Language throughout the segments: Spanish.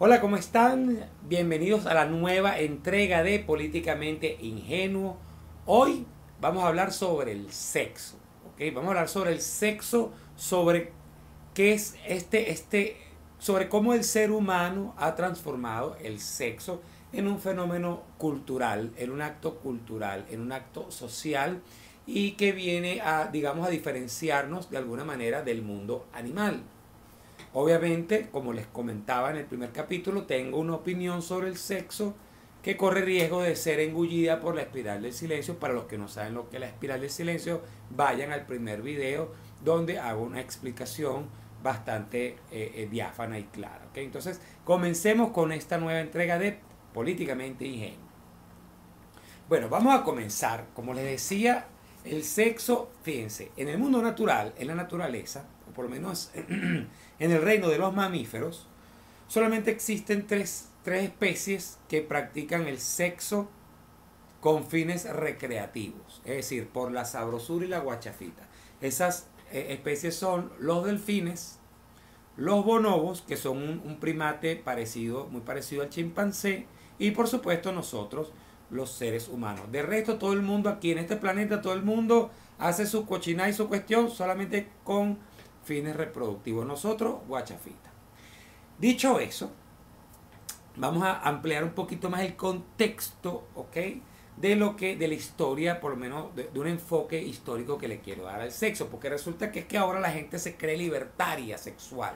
Hola, ¿cómo están? Bienvenidos a la nueva entrega de Políticamente Ingenuo. Hoy vamos a hablar sobre el sexo, ¿ok? Vamos a hablar sobre el sexo, sobre qué es este, este, sobre cómo el ser humano ha transformado el sexo en un fenómeno cultural, en un acto cultural, en un acto social y que viene a, digamos, a diferenciarnos de alguna manera del mundo animal. Obviamente, como les comentaba en el primer capítulo, tengo una opinión sobre el sexo que corre riesgo de ser engullida por la espiral del silencio. Para los que no saben lo que es la espiral del silencio, vayan al primer video donde hago una explicación bastante eh, eh, diáfana y clara. Entonces, comencemos con esta nueva entrega de Políticamente Ingenuo. Bueno, vamos a comenzar. Como les decía, el sexo, fíjense, en el mundo natural, en la naturaleza, por lo menos en el reino de los mamíferos, solamente existen tres, especies que practican el sexo con fines recreativos, es decir, por la sabrosura y la guachafita. Esas eh, especies son los delfines, los bonobos, que son un, un, primate parecido, muy parecido al chimpancé, y por supuesto nosotros, los seres humanos. De resto, todo el mundo aquí en este planeta, todo el mundo hace su cochina y su cuestión solamente con fines reproductivos. Nosotros, guachafita. Dicho eso, vamos a ampliar un poquito más el contexto, ¿ok? De lo que, de la historia, por lo menos de, un enfoque histórico que le quiero dar al sexo, porque resulta que es que ahora la gente se cree libertaria sexual.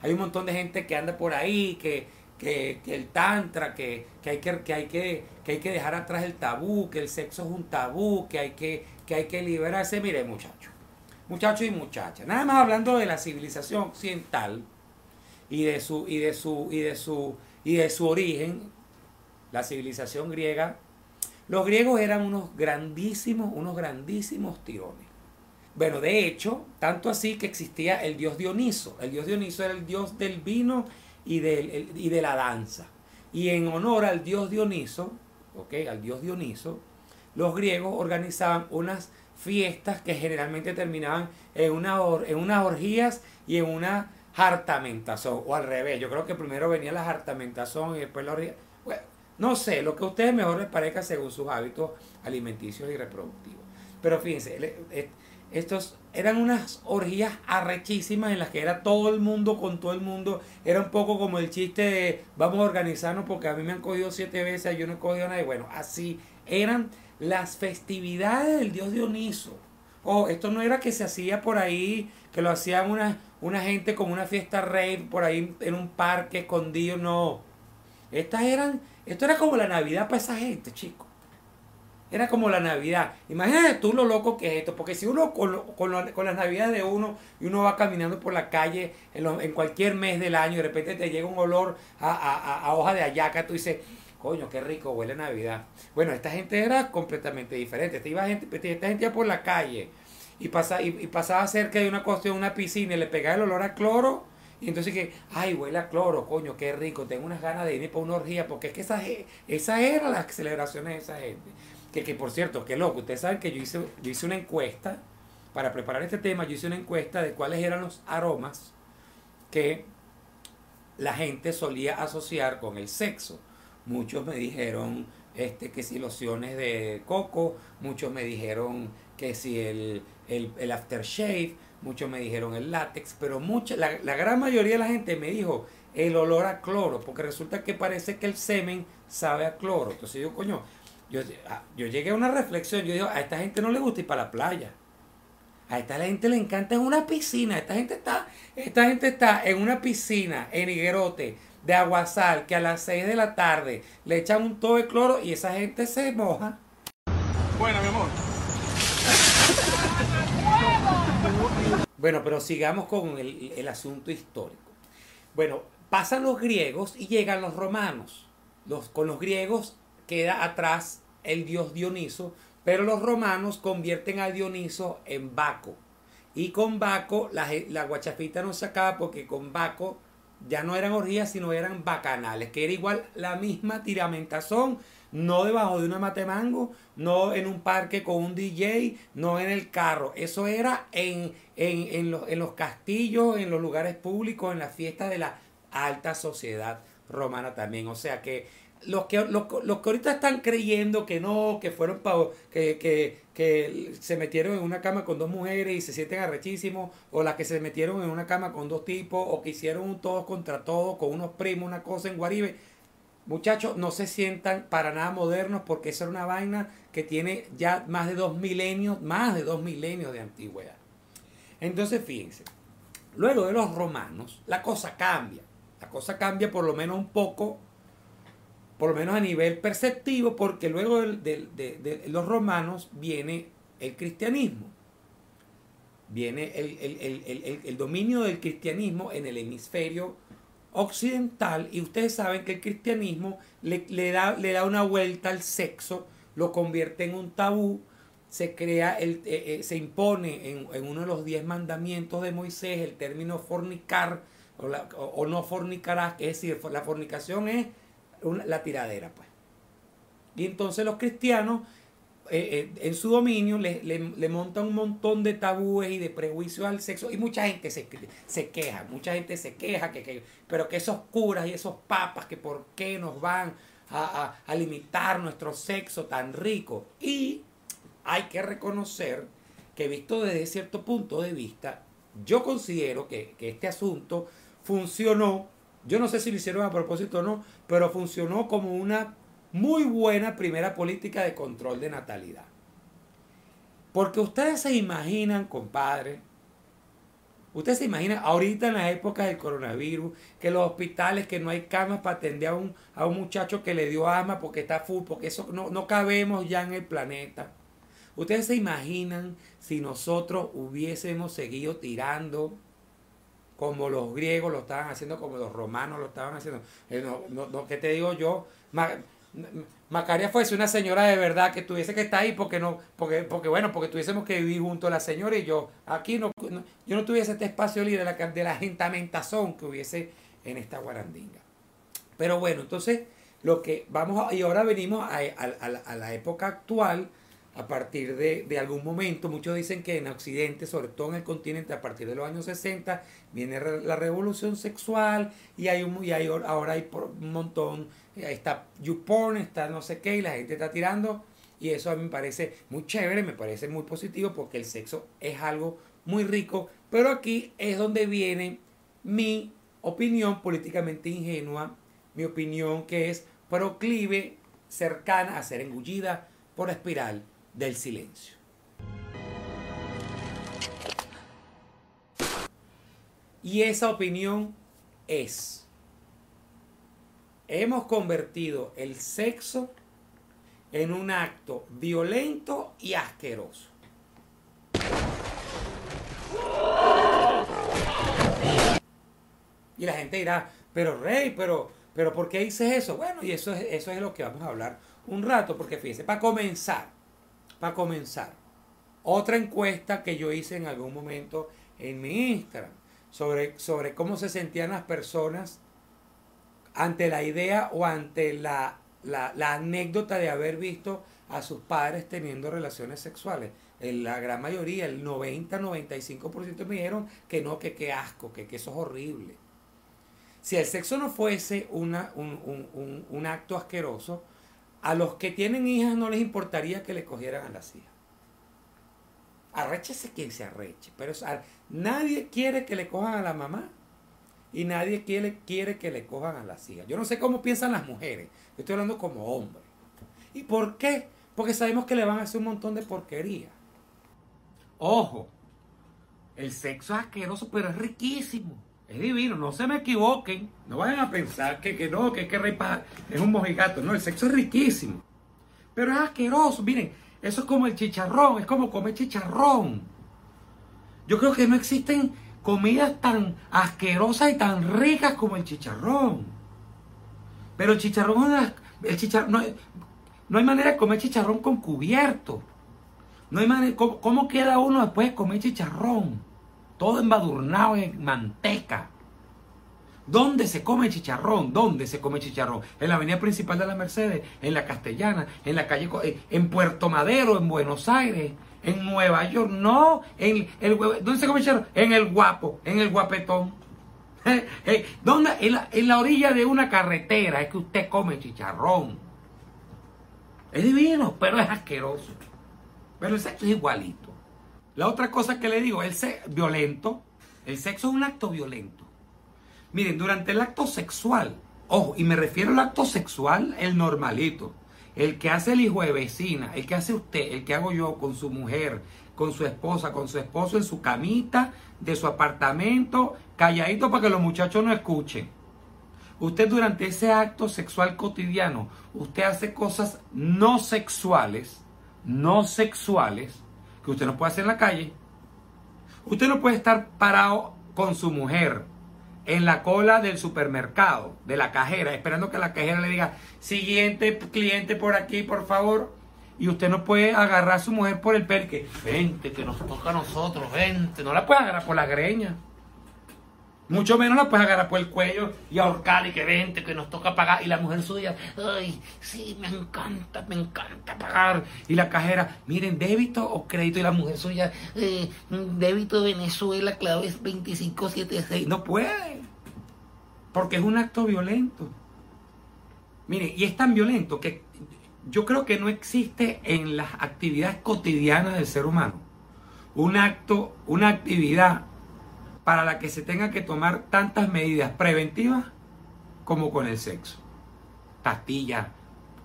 Hay un montón de gente que anda por ahí, que, que, el tantra, que, hay que, que, hay que, que hay que dejar atrás el tabú, que el sexo es un tabú, que hay que, que, hay que liberarse. Mire, muchachos, muchachos y muchachas. Nada más hablando de la civilización occidental y de su y de su y de su y de su origen, la civilización griega, los griegos eran unos grandísimos, unos grandísimos tirones. Bueno, de hecho, tanto así que existía el dios Dioniso. El dios Dioniso era el dios del vino y, del, y de la danza. Y en honor al dios Dioniso, ¿ok? Al dios Dioniso, los griegos organizaban unas fiestas que generalmente terminaban en, una en unas orgías y en una hartamentación, o al revés. Yo creo que primero venía la hartamentación y después la orgía. Bueno, no sé, lo que a ustedes mejor les parezca según sus hábitos alimenticios y reproductivos. Pero fíjense, estos eran unas orgías arrechísimas en las que era todo el mundo con todo el mundo. Era un poco como el chiste de vamos a organizarnos porque a mí me han cogido siete veces, yo no he cogido nada. Y bueno, así eran las festividades del dios Dioniso. Oh, esto no era que se hacía por ahí, que lo hacían una, una gente como una fiesta rey por ahí en un parque escondido, no. Estas eran, esto era como la Navidad para esa gente, chicos. Era como la Navidad. Imagínate tú lo loco que es esto, porque si uno con, con, las Navidades de uno y uno va caminando por la calle en, en, cualquier mes del año y de repente te llega un olor a, a, a hoja de ayaca, tú dices, coño, qué rico huele Navidad. Bueno, esta gente era completamente diferente. Esta, iba gente, esta gente iba por la calle y, pasa, y, pasaba cerca de una cuestión, una piscina y le pegaba el olor a cloro. Y entonces que, ay, huele a cloro, coño, qué rico, tengo unas ganas de ir para una orgía, porque es que esa, esa era las celebraciones de esa gente. Que, que por cierto, qué loco, ustedes saben que yo hice, yo hice una encuesta, para preparar este tema, yo hice una encuesta de cuáles eran los aromas que la gente solía asociar con el sexo. Muchos me dijeron este, que si lociones de coco, muchos me dijeron que si el, el, aftershave, muchos me dijeron el látex, pero mucha, la, gran mayoría de la gente me dijo el olor a cloro, porque resulta que parece que el semen sabe a cloro. Entonces yo, coño, yo, ah, yo llegué a una reflexión, yo digo, a esta gente no le gusta ir para la playa. A esta gente le encanta en una piscina. Esta gente está, esta gente está en una piscina en Higuerote, de aguasal que a las 6 de la tarde le echan un todo de cloro y esa gente se moja. Bueno, mi amor. Bueno, pero sigamos con el, el asunto histórico. Bueno, pasan los griegos y llegan los romanos. Los, con los griegos queda atrás el dios Dioniso, pero los romanos convierten a Dioniso en Baco. Y con Baco la, la guachafita no se acaba porque con Baco ya no eran orgías, sino eran bacanales, que era igual la misma tiramentazón, no debajo de una matemango, no en un parque con un DJ, no en el carro. Eso era en, en, los, en los castillos, en los lugares públicos, en las fiestas de la alta sociedad romana también. O sea que los que, los, los que ahorita están creyendo que no, que fueron pa- que, que, que se metieron en una cama con dos mujeres y se sienten arrechísimos, o las que se metieron en una cama con dos tipos, o que hicieron un todos contra todos con unos primos, una cosa en Guaribe. Muchachos, no se sientan para nada modernos porque esa era una vaina que tiene ya más de dos milenios, más de dos milenios de antigüedad. Entonces, fíjense, luego de los romanos, la cosa cambia. La cosa cambia por lo menos un poco, por lo menos a nivel perceptivo, porque luego del- de, de los romanos viene el cristianismo. Viene el, el- el- el- dominio del cristianismo en el hemisferio occidental y ustedes saben que el cristianismo le, le da, le da una vuelta al sexo, lo convierte en un tabú, se crea, el, eh, eh, se impone en, en uno de los diez mandamientos de Moisés el término fornicar o, la- o no fornicarás, es decir, la fornicación es la tiradera, pues. Y entonces los cristianos, eh, eh, en su dominio, le, le, le montan un montón de tabúes y de prejuicios al sexo. Y mucha gente se, se queja, mucha gente se queja, que, que, pero que esos curas y esos papas, que por qué nos van a, a- a limitar nuestro sexo tan rico. Y hay que reconocer que visto desde cierto punto de vista, yo considero que, que este asunto funcionó, yo no sé si lo hicieron a propósito o no, pero funcionó como una muy buena primera política de control de natalidad. Porque ustedes se imaginan, compadre, ustedes se imaginan ahorita en la época del coronavirus, que los hospitales, que no hay camas para atender a un, a un muchacho que le dio asma porque está full, porque eso no, no cabemos ya en el planeta. Ustedes se imaginan si nosotros hubiésemos seguido tirando como los griegos lo estaban haciendo, como los romanos lo estaban haciendo. Eh, no, no, no, ¿Qué te digo yo? Ma- Macaria fuese una señora de verdad que tuviese que estar ahí porque no, porque, porque bueno, porque tuviésemos que vivir junto a la señora y yo. Aquí no, yo no tuviese este espacio libre de la, de la que hubiese en esta guarandinga. Pero bueno, entonces lo que vamos a, y ahora venimos a, a- a la época actual, a partir de, de algún momento, muchos dicen que en Occidente, sobre todo en el continente, a partir de los años 60, viene la revolución sexual y hay un, y hay, ahora hay por- un montón, eh, está YouPorn, está no sé qué, y la gente está tirando, y eso a mí me parece muy chévere, me parece muy positivo, porque el sexo es algo muy rico, pero aquí es donde viene mi opinión políticamente ingenua, mi opinión que es proclive, cercana a ser engullida por la espiral del silencio. Y esa opinión es, hemos convertido el sexo en un acto violento y asqueroso. Y la gente dirá, pero Rey, pero, pero ¿por qué dices eso? Bueno, y eso es, eso es lo que vamos a hablar un rato, porque fíjense, para comenzar, para comenzar, otra encuesta que yo hice en algún momento en mi Instagram sobre, sobre cómo se sentían las personas ante la idea o ante la, la, anécdota de haber visto a sus padres teniendo relaciones sexuales. La gran mayoría, el 90-95% me dijeron que no, que qué asco, que, que eso es horrible. Si el sexo no fuese una, un, un, un, un acto asqueroso, a los que tienen hijas no les importaría que le cogieran a las hijas. Arréchese quien se arreche, pero nadie quiere que le cojan a la mamá y nadie quiere, quiere que le cojan a las hijas. Yo no sé cómo piensan las mujeres, yo estoy hablando como hombre. ¿Y por qué? Porque sabemos que le van a hacer un montón de porquería. Ojo, el sexo es asqueroso, pero es riquísimo. Es divino, no se me equivoquen. No vayan a pensar que, que no, que, que Rey es un mojigato. No, el sexo es riquísimo. Pero es asqueroso. Miren, eso es como el chicharrón, es como comer chicharrón. Yo creo que no existen comidas tan asquerosas y tan ricas como el chicharrón. Pero el chicharrón el chicharrón, no, no hay manera de comer chicharrón con cubierto. No hay manera, ¿cómo, cómo queda uno después de comer chicharrón? Todo embadurnado en manteca. ¿Dónde se come chicharrón? ¿Dónde se come chicharrón? En la avenida principal de la Mercedes, en la Castellana, en la calle, eh, en Puerto Madero, en Buenos Aires, en Nueva York. No, en el ¿dónde se come chicharrón? En el guapo, en el guapetón. ¿Dónde? En la, en la orilla de una carretera es que usted come chicharrón. Es divino, pero es asqueroso. Pero el sexo es igualito. La otra cosa que le digo, el sexo violento. El sexo es un acto violento. Miren, durante el acto sexual, ojo, y me refiero al acto sexual, el normalito. El que hace el hijo de vecina, el que hace usted, el que hago yo con su mujer, con su esposa, con su esposo en su camita, de su apartamento, calladito para que los muchachos no escuchen. Usted durante ese acto sexual cotidiano, usted hace cosas no sexuales, no sexuales, que usted no puede hacer en la calle. Usted no puede estar parado con su mujer en la cola del supermercado, de la cajera, esperando que la cajera le diga, siguiente cliente por aquí, por favor. Y usted no puede agarrar a su mujer por el pelo, vente, que nos toca a nosotros, vente. No la puede agarrar por la greña. Mucho menos la puedes agarrar por el cuello y ahorcar y que vente, que nos toca pagar. Y la mujer suya, ay, sí, me encanta, me encanta pagar. Y la cajera, miren, débito o crédito. Y la mujer suya, eh, débito Venezuela, clave es 2576. No puede, porque es un acto violento. Miren, y es tan violento que yo creo que no existe en las actividades cotidianas del ser humano un acto, una actividad para la que se tenga que tomar tantas medidas preventivas como con el sexo. Pastillas,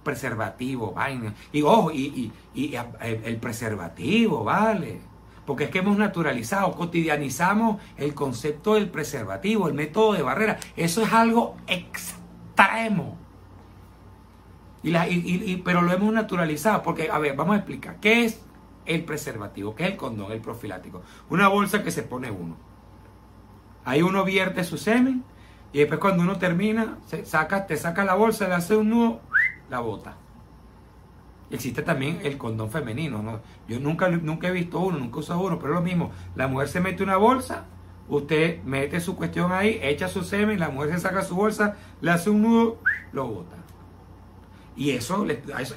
preservativo, vaina. Y ojo, y, el preservativo, vale. Porque es que hemos naturalizado, cotidianizamos el concepto del preservativo, el método de barrera. Eso es algo extremo. Y pero lo hemos naturalizado porque, a ver, vamos a explicar. ¿Qué es el preservativo? ¿Qué es el condón, el profilático? Una bolsa que se pone uno. Ahí uno vierte su semen y después cuando uno termina, se saca, te saca la bolsa, le hace un nudo, la bota. Existe también el condón femenino. ¿no? Yo nunca, nunca he visto uno, nunca he usado uno, pero es lo mismo. La mujer se mete una bolsa, usted mete su cuestión ahí, echa su semen, la mujer se saca su bolsa, le hace un nudo, lo bota. Y eso,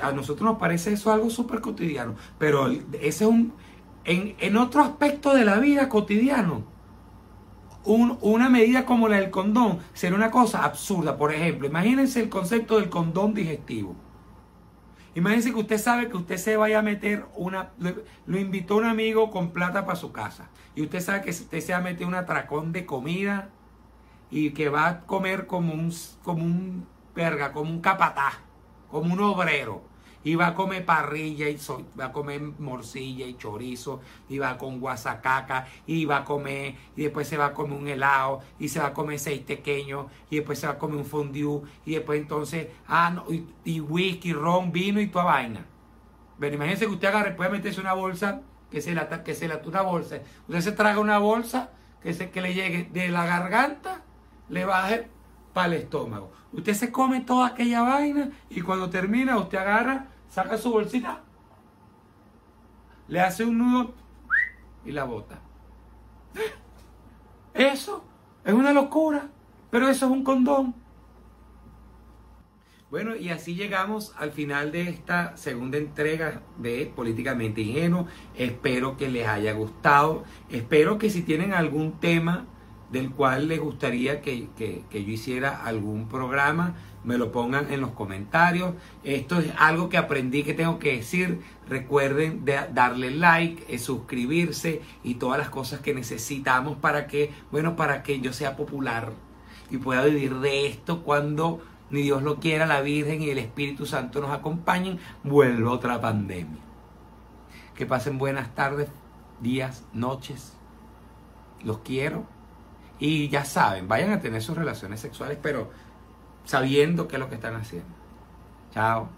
a nosotros nos parece eso algo súper cotidiano. Pero ese es un. En, en otro aspecto de la vida cotidiano, una medida como la del condón sería una cosa absurda. Por ejemplo, imagínense el concepto del condón digestivo. Imagínense que usted sabe que usted se vaya a meter una. Lo invitó un amigo con plata para su casa. Y usted sabe que usted se va a meter un atracón de comida y que va a comer como un, como un verga, como un capataz, como un obrero y va a comer parrilla y va a comer morcilla y chorizo y va con guasacaca y va a comer y después se va a comer un helado y se va a comer seis pequeños y después se va a comer un fondue y después entonces ah no, y, whisky, ron, vino y toda vaina. Pero imagínense que usted agarre, puede meterse una bolsa que se la que se la una bolsa. Usted se traga una bolsa que se que le llegue de la garganta, le baje para el estómago. Usted se come toda aquella vaina y cuando termina usted agarra, saca su bolsita, le hace un nudo y la bota. Eso es una locura, pero eso es un condón. Bueno, y así llegamos al final de esta segunda entrega de Políticamente Ingenuo. Espero que les haya gustado. Espero que si tienen algún tema del cual les gustaría que, yo hiciera algún programa, me lo pongan en los comentarios. Esto es algo que aprendí que tengo que decir. Recuerden darle like, eh, suscribirse y todas las cosas que necesitamos para que, bueno, para que yo sea popular y pueda vivir de esto cuando ni Dios lo quiera, la Virgen y el Espíritu Santo nos acompañen, vuelva otra pandemia. Que pasen buenas tardes, días, noches. Los quiero. Y ya saben, vayan a tener sus relaciones sexuales, pero sabiendo qué es lo que están haciendo. Chao.